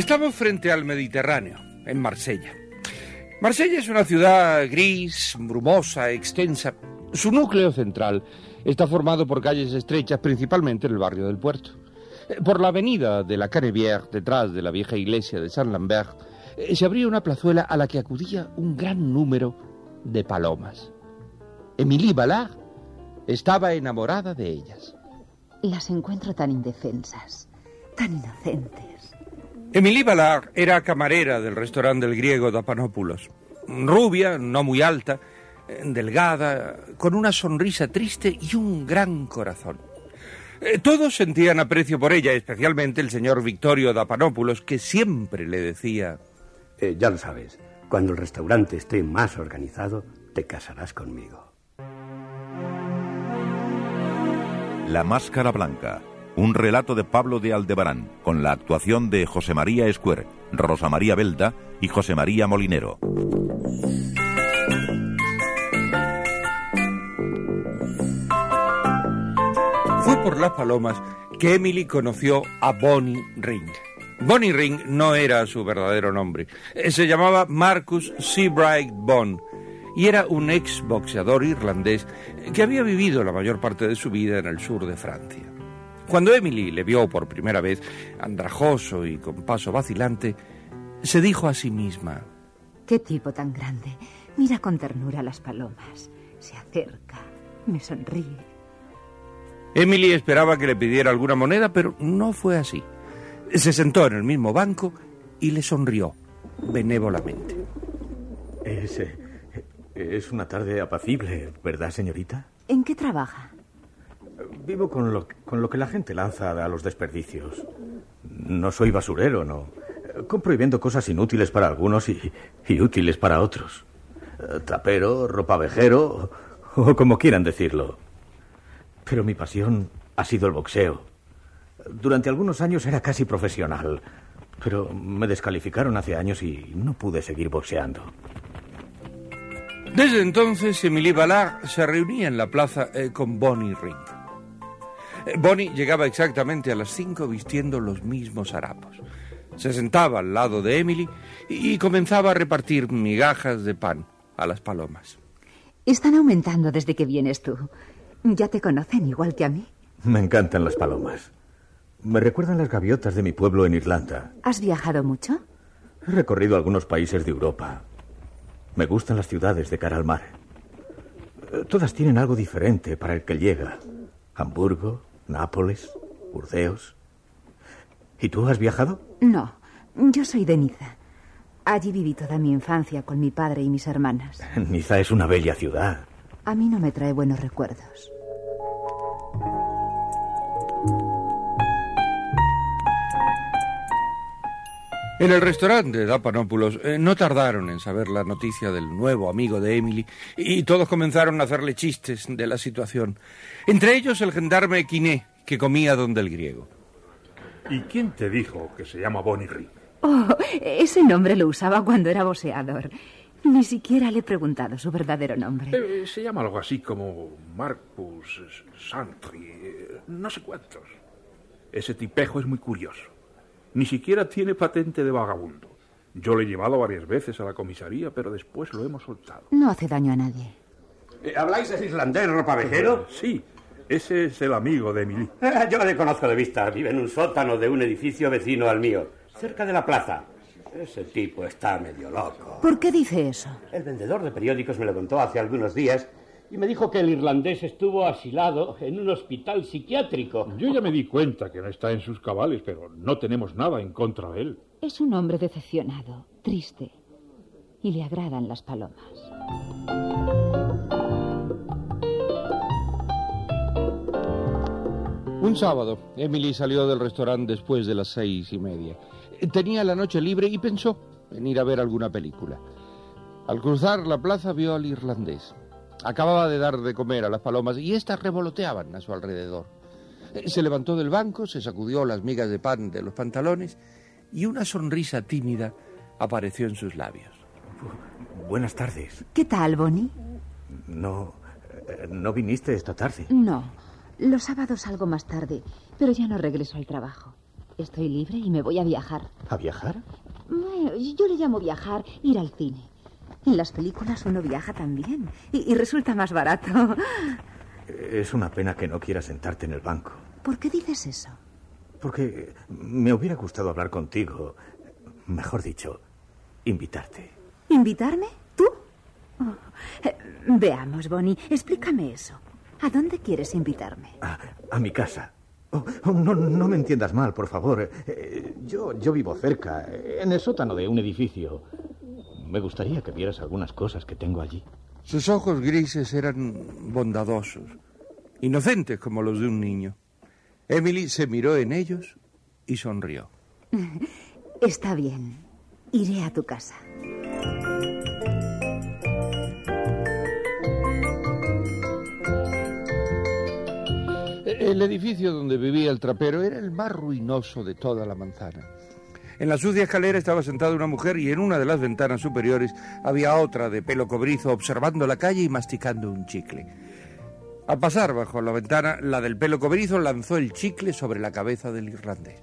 Estamos frente al Mediterráneo, en Marsella. Marsella es una ciudad gris, brumosa, extensa. Su núcleo central está formado por calles estrechas, principalmente en el barrio del puerto. Eh, Por la avenida de la Canebière, detrás de la vieja iglesia de Saint Lambert, eh, se abría una plazuela a la que acudía un gran número de palomas. Émilie Ballard estaba enamorada de ellas. Las encuentro tan indefensas, tan inocentes. Emily Ballard era camarera del restaurante del griego Dapanópulos. Rubia, no muy alta, eh, delgada, con una sonrisa triste y un gran corazón. Eh, Todos sentían aprecio por ella, especialmente el señor Victorio Dapanópulos, que siempre le decía... Eh, ya lo sabes, cuando el restaurante esté más organizado, te casarás conmigo. La Máscara Blanca. Un relato de Pablo de Aldebarán, con la actuación de José María Escuer, Rosa María Belda y José María Molinero. Fue por las palomas que Emily conoció a Bonnie Ring. Bonnie Ring no era su verdadero nombre. Eh, Se llamaba Marcus Seabright Bond y era un ex boxeador irlandés que había vivido la mayor parte de su vida en el sur de Francia. Cuando Emily le vio por primera vez, andrajoso y con paso vacilante, se dijo a sí misma, Qué tipo tan grande. Mira con ternura las palomas. Se acerca, me sonríe. Emily esperaba que le pidiera alguna moneda, pero no fue así. Se sentó en el mismo banco y le sonrió benévolamente. Es, eh, es una tarde apacible, ¿verdad, señorita? ¿En qué trabaja? Vivo con lo, con lo que la gente lanza a los desperdicios. No soy basurero, no. Compro y vendo cosas inútiles para algunos y, y útiles para otros. Eh, Trapero, ropa vejero, o como quieran decirlo. Pero mi pasión ha sido el boxeo. Durante algunos años era casi profesional, pero me descalificaron hace años y no pude seguir boxeando. Desde entonces, Emily Ballard se reunía en la plaza eh, con Bonnie Ring. Eh, Bonnie llegaba exactamente a las cinco vistiendo los mismos harapos. Se sentaba al lado de Emily y comenzaba a repartir migajas de pan a las palomas. Están aumentando desde que vienes tú. ¿Ya te conocen igual que a mí? Me encantan las palomas. Me recuerdan las gaviotas de mi pueblo en Irlanda. ¿Has viajado mucho? He recorrido algunos países de Europa. Me gustan las ciudades de cara al mar. Eh, Todas tienen algo diferente para el que llega. Hamburgo, Nápoles, Burdeos. ¿Y tú has viajado? No, yo soy de Niza. Allí viví toda mi infancia con mi padre y mis hermanas. Niza es una bella ciudad. A mí no me trae buenos recuerdos. En el restaurante de Dapanópulos eh, no tardaron en saber la noticia del nuevo amigo de Emily y todos comenzaron a hacerle chistes de la situación. Entre ellos el gendarme Quiné, que comía donde el griego. ¿Y quién te dijo que se llama Bonnie Ring? Oh, ese nombre lo usaba cuando era boxeador. Ni siquiera le he preguntado su verdadero nombre. Eh, se llama algo así como Marcus Santry, eh, no sé cuántos. Ese tipejo es muy curioso. Ni siquiera tiene patente de vagabundo. Yo le he llevado varias veces a la comisaría, pero después lo hemos soltado. No hace daño a nadie. Eh, ¿Habláis del irlandés ropavejero? Sí, ese es el amigo de Emily. Eh, Yo le conozco de vista. Vive en un sótano de un edificio vecino al mío, cerca de la plaza. Ese tipo está medio loco. ¿Por qué dice eso? El vendedor de periódicos me lo contó hace algunos días y me dijo que el irlandés estuvo asilado en un hospital psiquiátrico. Yo ya me di cuenta que no está en sus cabales, pero no tenemos nada en contra de él. Es un hombre decepcionado, triste. Y le agradan las palomas. Un sábado, Emily salió del restaurante después de las seis y media. Tenía la noche libre y pensó en ir a ver alguna película. Al cruzar la plaza vio al irlandés. Acababa de dar de comer a las palomas y éstas revoloteaban a su alrededor. Se levantó del banco, se sacudió las migas de pan de los pantalones y una sonrisa tímida apareció en sus labios. Buenas tardes. ¿Qué tal, Bonnie? No, eh, no viniste esta tarde. No. Los sábados salgo más tarde, pero ya no regreso al trabajo. Estoy libre y me voy a viajar. ¿A viajar? Bueno, yo le llamo viajar, ir al cine. En las películas uno viaja también y, y resulta más barato. Es una pena que no quieras sentarte en el banco. ¿Por qué dices eso? Porque me hubiera gustado hablar contigo. Mejor dicho, invitarte. ¿Invitarme? ¿Tú? Oh, eh, veamos, Bonnie, explícame eso. ¿A dónde quieres invitarme? A, a mi casa. Oh, oh, no, no me entiendas mal, por favor. Eh, yo, yo vivo cerca, en el sótano de un edificio. Me gustaría que vieras algunas cosas que tengo allí. Sus ojos grises eran bondadosos, inocentes como los de un niño. Emily se miró en ellos y sonrió. Está bien. Iré a tu casa. El edificio donde vivía el trapero era el más ruinoso de toda la manzana. En la sucia escalera estaba sentada una mujer y en una de las ventanas superiores había otra de pelo cobrizo observando la calle y masticando un chicle. Al pasar bajo la ventana, la del pelo cobrizo lanzó el chicle sobre la cabeza del irlandés.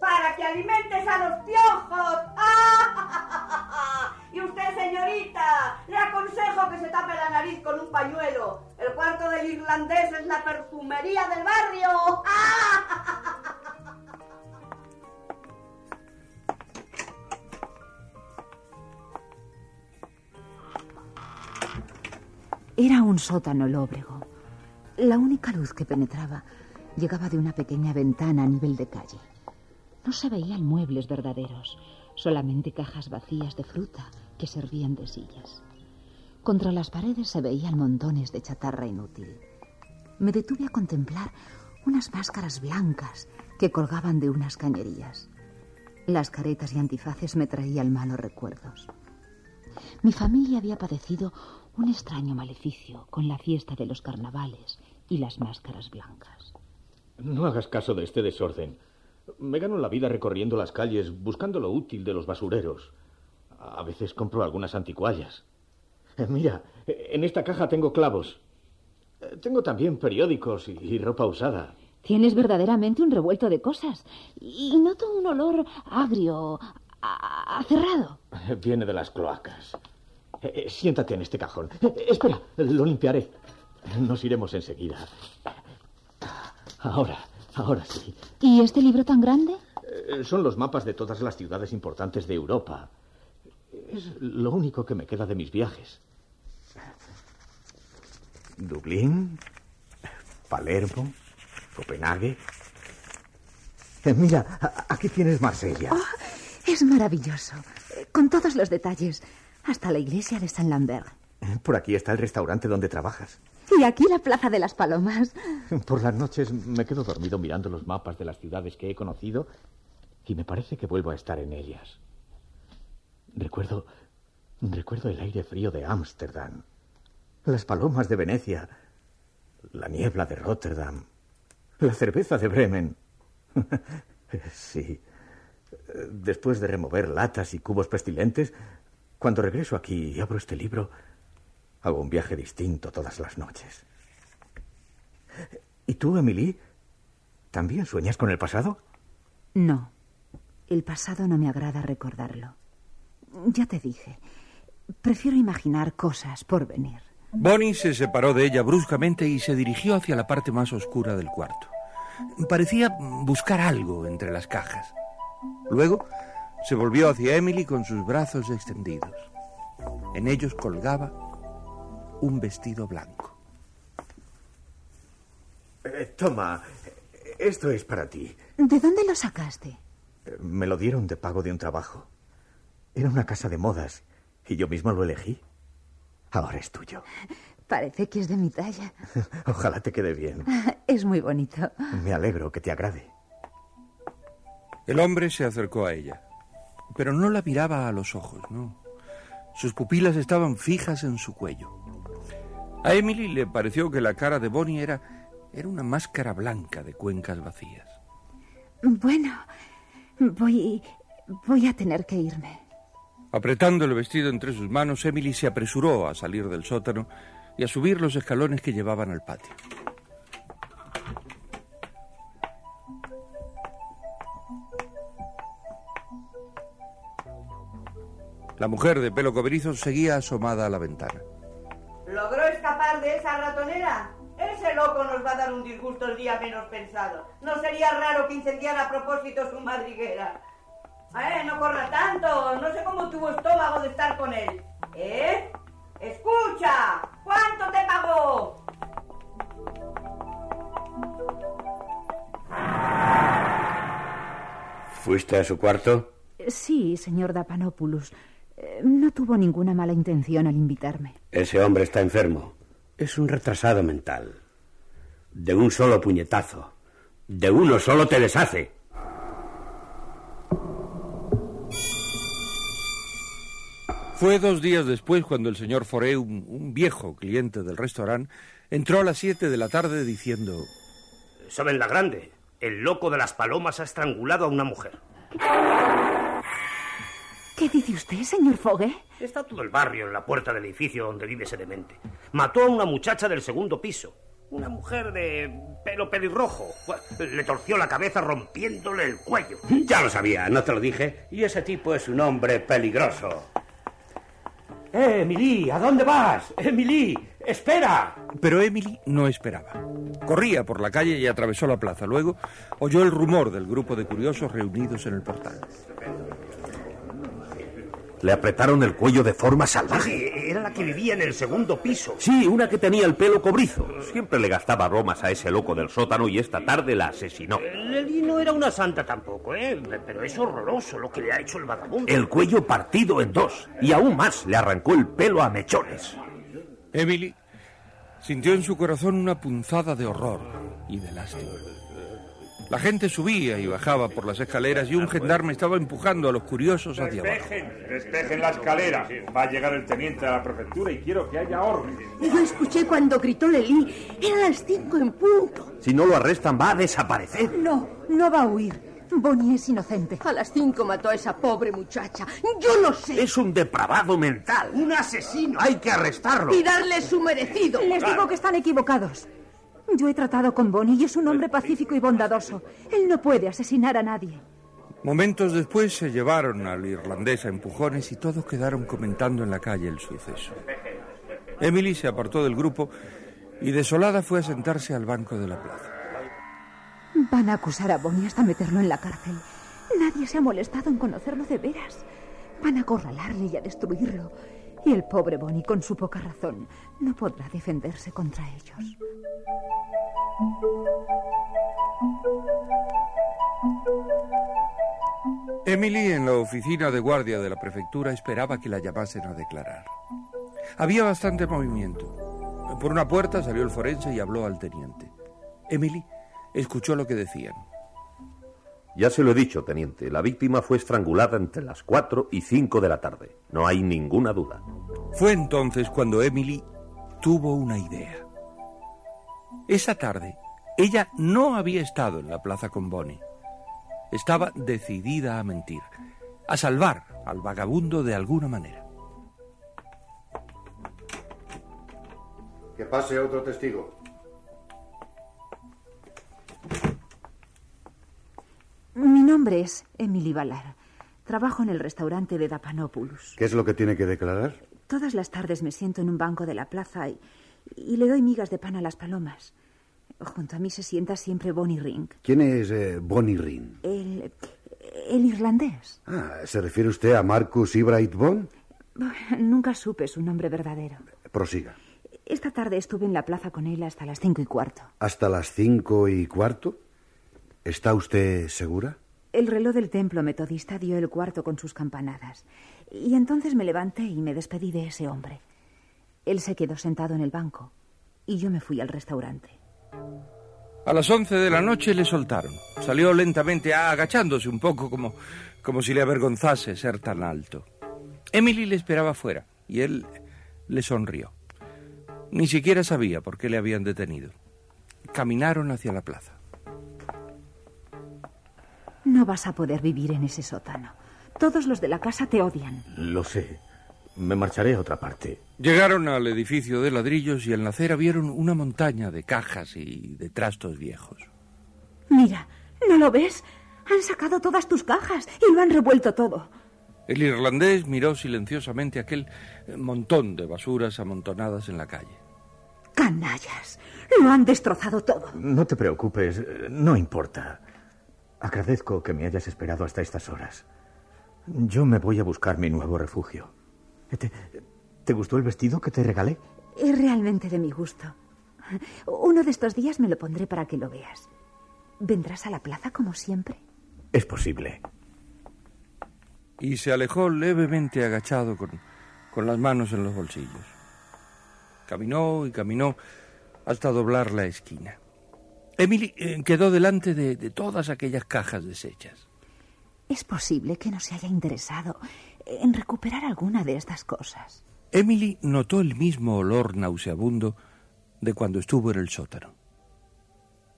Para que alimentes a los piojos. ¡Ah! Y usted, señorita, le aconsejo que se tape la nariz con un pañuelo. El cuarto del irlandés es la perfumería del barrio. ¡Ah! Era un sótano lóbrego. La única luz que penetraba llegaba de una pequeña ventana a nivel de calle. No se veían muebles verdaderos, solamente cajas vacías de fruta que servían de sillas. Contra las paredes se veían montones de chatarra inútil. Me detuve a contemplar unas máscaras blancas que colgaban de unas cañerías. Las caretas y antifaces me traían malos recuerdos. Mi familia había padecido un extraño maleficio con la fiesta de los carnavales y las máscaras blancas. No hagas caso de este desorden. Me gano la vida recorriendo las calles buscando lo útil de los basureros. A veces compro algunas anticuallas. Eh, Mira, en esta caja tengo clavos. Eh, Tengo también periódicos y, ropa usada. Tienes verdaderamente un revuelto de cosas y noto un olor agrio, a, cerrado. Viene de las cloacas. Eh, eh, Siéntate en este cajón. Eh, Espera, lo limpiaré. Nos iremos enseguida. Ahora, ahora sí. ¿Y este libro tan grande? Eh, Son los mapas de todas las ciudades importantes de Europa. Es lo único que me queda de mis viajes. Dublín, Palermo, Copenhague. Mira, aquí tienes Marsella. Oh, es maravilloso, con todos los detalles, hasta la iglesia de San Lambert. Por aquí está el restaurante donde trabajas. Y aquí la Plaza de las Palomas. Por las noches me quedo dormido mirando los mapas de las ciudades que he conocido y me parece que vuelvo a estar en ellas. Recuerdo, recuerdo el aire frío de Ámsterdam, las palomas de Venecia, la niebla de Rotterdam, la cerveza de Bremen. sí. Después de remover latas y cubos pestilentes, Cuando regreso aquí y abro este libro, hago un viaje distinto todas las noches. ¿Y tú, Emily? ¿También sueñas con el pasado? No. El pasado no me agrada recordarlo. Ya te dije. Prefiero imaginar cosas por venir. Bonnie se separó de ella bruscamente y se dirigió hacia la parte más oscura del cuarto. Parecía buscar algo entre las cajas. Luego se volvió hacia Emily con sus brazos extendidos. En ellos colgaba un vestido blanco. Eh, toma, esto es para ti. ¿De dónde lo sacaste? Eh, Me lo dieron de pago de un trabajo. Era una casa de modas y yo mismo lo elegí. Ahora es tuyo. Parece que es de mi talla. Ojalá te quede bien. Es muy bonito. Me alegro que te agrade. El hombre se acercó a ella, pero no la miraba a los ojos, no. Sus pupilas estaban fijas en su cuello. A Emily le pareció que la cara de Bonnie era, era una máscara blanca de cuencas vacías. Bueno, voy. voy a tener que irme. Apretando el vestido entre sus manos, Emily se apresuró a salir del sótano y a subir los escalones que llevaban al patio. La mujer de pelo cobrizo seguía asomada a la ventana. ¿Logró escapar de esa ratonera? Ese loco nos va a dar un disgusto el día menos pensado. No sería raro que incendiara a propósito su madriguera. Eh, no corra tanto. No sé cómo tuvo estómago de estar con él. ¿Eh? Escucha. ¿Cuánto te pagó? ¿Fuiste a su cuarto? Sí, señor Dapanopoulos. No tuvo ninguna mala intención al invitarme. Ese hombre está enfermo. Es un retrasado mental. De un solo puñetazo. De uno solo te deshace. Fue dos días después cuando el señor Foré, un, un viejo cliente del restaurante, entró a las siete de la tarde diciendo... ¿Saben la grande? El loco de las palomas ha estrangulado a una mujer. ¿Qué dice usted, señor Fogue? Está todo el barrio en la puerta del edificio donde vive ese demente. Mató a una muchacha del segundo piso. Una mujer de pelo pelirrojo. Le torció la cabeza rompiéndole el cuello. Ya lo sabía, no te lo dije. Y ese tipo es un hombre peligroso. ¡Eh, Emily! ¿A dónde vas? ¡Emily! ¡Espera! Pero Emily no esperaba. Corría por la calle y atravesó la plaza. Luego oyó el rumor del grupo de curiosos reunidos en el portal. Le apretaron el cuello de forma salvaje. Era la que vivía en el segundo piso. Sí, una que tenía el pelo cobrizo. Siempre le gastaba bromas a ese loco del sótano y esta tarde la asesinó. Lely no era una santa tampoco, ¿eh? Pero es horroroso lo que le ha hecho el vagabundo. El cuello partido en dos. Y aún más, le arrancó el pelo a mechones. Emily sintió en su corazón una punzada de horror y de lástima. La gente subía y bajaba por las escaleras y un gendarme estaba empujando a los curiosos hacia abajo. Despejen, despejen la escalera. Va a llegar el teniente de la prefectura y quiero que haya orden. Yo escuché cuando gritó Lely. Eran las cinco en punto. Si no lo arrestan, va a desaparecer. No, no va a huir. Bonnie es inocente. A las cinco mató a esa pobre muchacha. Yo lo sé. Es un depravado mental. Un asesino. Hay que arrestarlo. Y darle su merecido. Les digo que están equivocados. Yo he tratado con Bonnie y es un hombre pacífico y bondadoso. Él no puede asesinar a nadie. Momentos después se llevaron al irlandés a empujones y todos quedaron comentando en la calle el suceso. Emily se apartó del grupo y desolada fue a sentarse al banco de la plaza. Van a acusar a Bonnie hasta meterlo en la cárcel. Nadie se ha molestado en conocerlo de veras. Van a acorralarle y a destruirlo. Y el pobre Bonnie, con su poca razón, no podrá defenderse contra ellos. Emily en la oficina de guardia de la prefectura esperaba que la llamasen a declarar. Había bastante movimiento. Por una puerta salió el forense y habló al teniente. Emily escuchó lo que decían. Ya se lo he dicho, teniente. La víctima fue estrangulada entre las 4 y 5 de la tarde. No hay ninguna duda. Fue entonces cuando Emily tuvo una idea. Esa tarde, ella no había estado en la plaza con Bonnie. Estaba decidida a mentir, a salvar al vagabundo de alguna manera. Que pase otro testigo. Nombre es Emily Valar. Trabajo en el restaurante de Dapanopoulos. ¿Qué es lo que tiene que declarar? Todas las tardes me siento en un banco de la plaza y, y le doy migas de pan a las palomas. Junto a mí se sienta siempre Bonnie Ring. ¿Quién es eh, Bonnie Ring? El, el irlandés. Ah, ¿se refiere usted a Marcus Ibright Bond? Nunca supe su nombre verdadero. Prosiga. Esta tarde estuve en la plaza con él hasta las cinco y cuarto. ¿Hasta las cinco y cuarto? ¿Está usted segura? El reloj del templo metodista dio el cuarto con sus campanadas. Y entonces me levanté y me despedí de ese hombre. Él se quedó sentado en el banco y yo me fui al restaurante. A las once de la noche le soltaron. Salió lentamente, agachándose un poco como, como si le avergonzase ser tan alto. Emily le esperaba fuera y él le sonrió. Ni siquiera sabía por qué le habían detenido. Caminaron hacia la plaza. No vas a poder vivir en ese sótano. Todos los de la casa te odian. Lo sé. Me marcharé a otra parte. Llegaron al edificio de ladrillos y en la acera vieron una montaña de cajas y de trastos viejos. Mira, ¿no lo ves? Han sacado todas tus cajas y lo han revuelto todo. El irlandés miró silenciosamente aquel montón de basuras amontonadas en la calle. Canallas, lo han destrozado todo. No te preocupes, no importa. Agradezco que me hayas esperado hasta estas horas. Yo me voy a buscar mi nuevo refugio. ¿Te, te gustó el vestido que te regalé? Es realmente de mi gusto. Uno de estos días me lo pondré para que lo veas. ¿Vendrás a la plaza como siempre? Es posible. Y se alejó levemente agachado con, con las manos en los bolsillos. Caminó y caminó hasta doblar la esquina. Emily eh, quedó delante de, de todas aquellas cajas deshechas. Es posible que no se haya interesado en recuperar alguna de estas cosas. Emily notó el mismo olor nauseabundo de cuando estuvo en el sótano.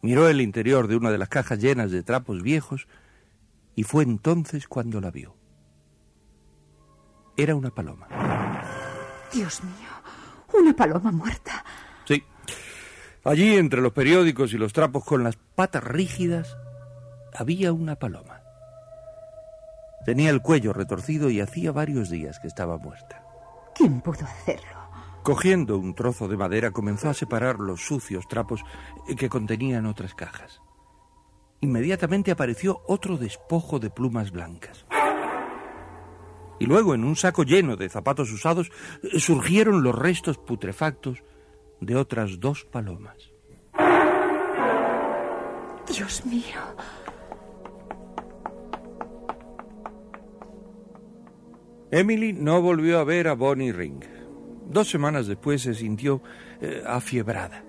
Miró el interior de una de las cajas llenas de trapos viejos y fue entonces cuando la vio. Era una paloma. Dios mío, una paloma muerta. Allí, entre los periódicos y los trapos con las patas rígidas, había una paloma. Tenía el cuello retorcido y hacía varios días que estaba muerta. ¿Quién pudo hacerlo? Cogiendo un trozo de madera comenzó a separar los sucios trapos que contenían otras cajas. Inmediatamente apareció otro despojo de plumas blancas. Y luego, en un saco lleno de zapatos usados, surgieron los restos putrefactos de otras dos palomas. Dios mío. Emily no volvió a ver a Bonnie Ring. Dos semanas después se sintió eh, afiebrada.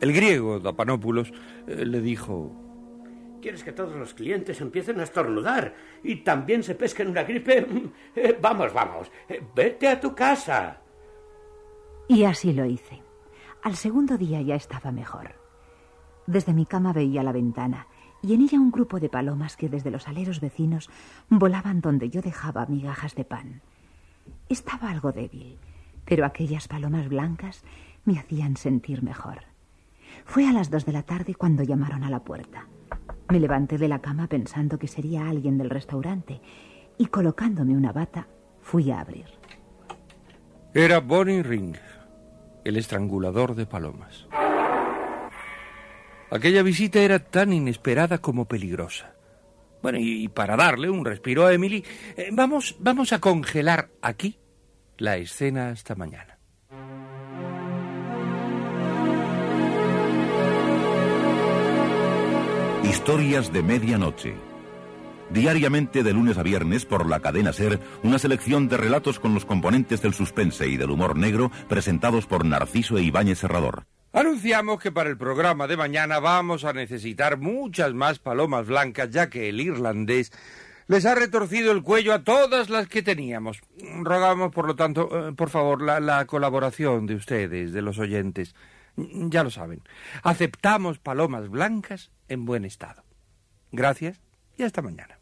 El griego Dapanópulos eh, le dijo... ¿Quieres que todos los clientes empiecen a estornudar y también se pesquen una gripe? Eh, vamos, vamos, eh, vete a tu casa. Y así lo hice. Al segundo día ya estaba mejor. Desde mi cama veía la ventana y en ella un grupo de palomas que desde los aleros vecinos volaban donde yo dejaba migajas de pan. Estaba algo débil, pero aquellas palomas blancas me hacían sentir mejor. Fue a las dos de la tarde cuando llamaron a la puerta. Me levanté de la cama pensando que sería alguien del restaurante y colocándome una bata fui a abrir. Era Bonnie Ring, el estrangulador de palomas. Aquella visita era tan inesperada como peligrosa. Bueno, y para darle un respiro a Emily, eh, vamos, vamos a congelar aquí la escena hasta mañana. Historias de medianoche. Diariamente de lunes a viernes por la cadena Ser, una selección de relatos con los componentes del suspense y del humor negro presentados por Narciso e Ibáñez Serrador. Anunciamos que para el programa de mañana vamos a necesitar muchas más palomas blancas, ya que el irlandés les ha retorcido el cuello a todas las que teníamos. Rogamos, por lo tanto, eh, por favor, la, la colaboración de ustedes, de los oyentes. Ya lo saben, aceptamos palomas blancas en buen estado. Gracias y hasta mañana.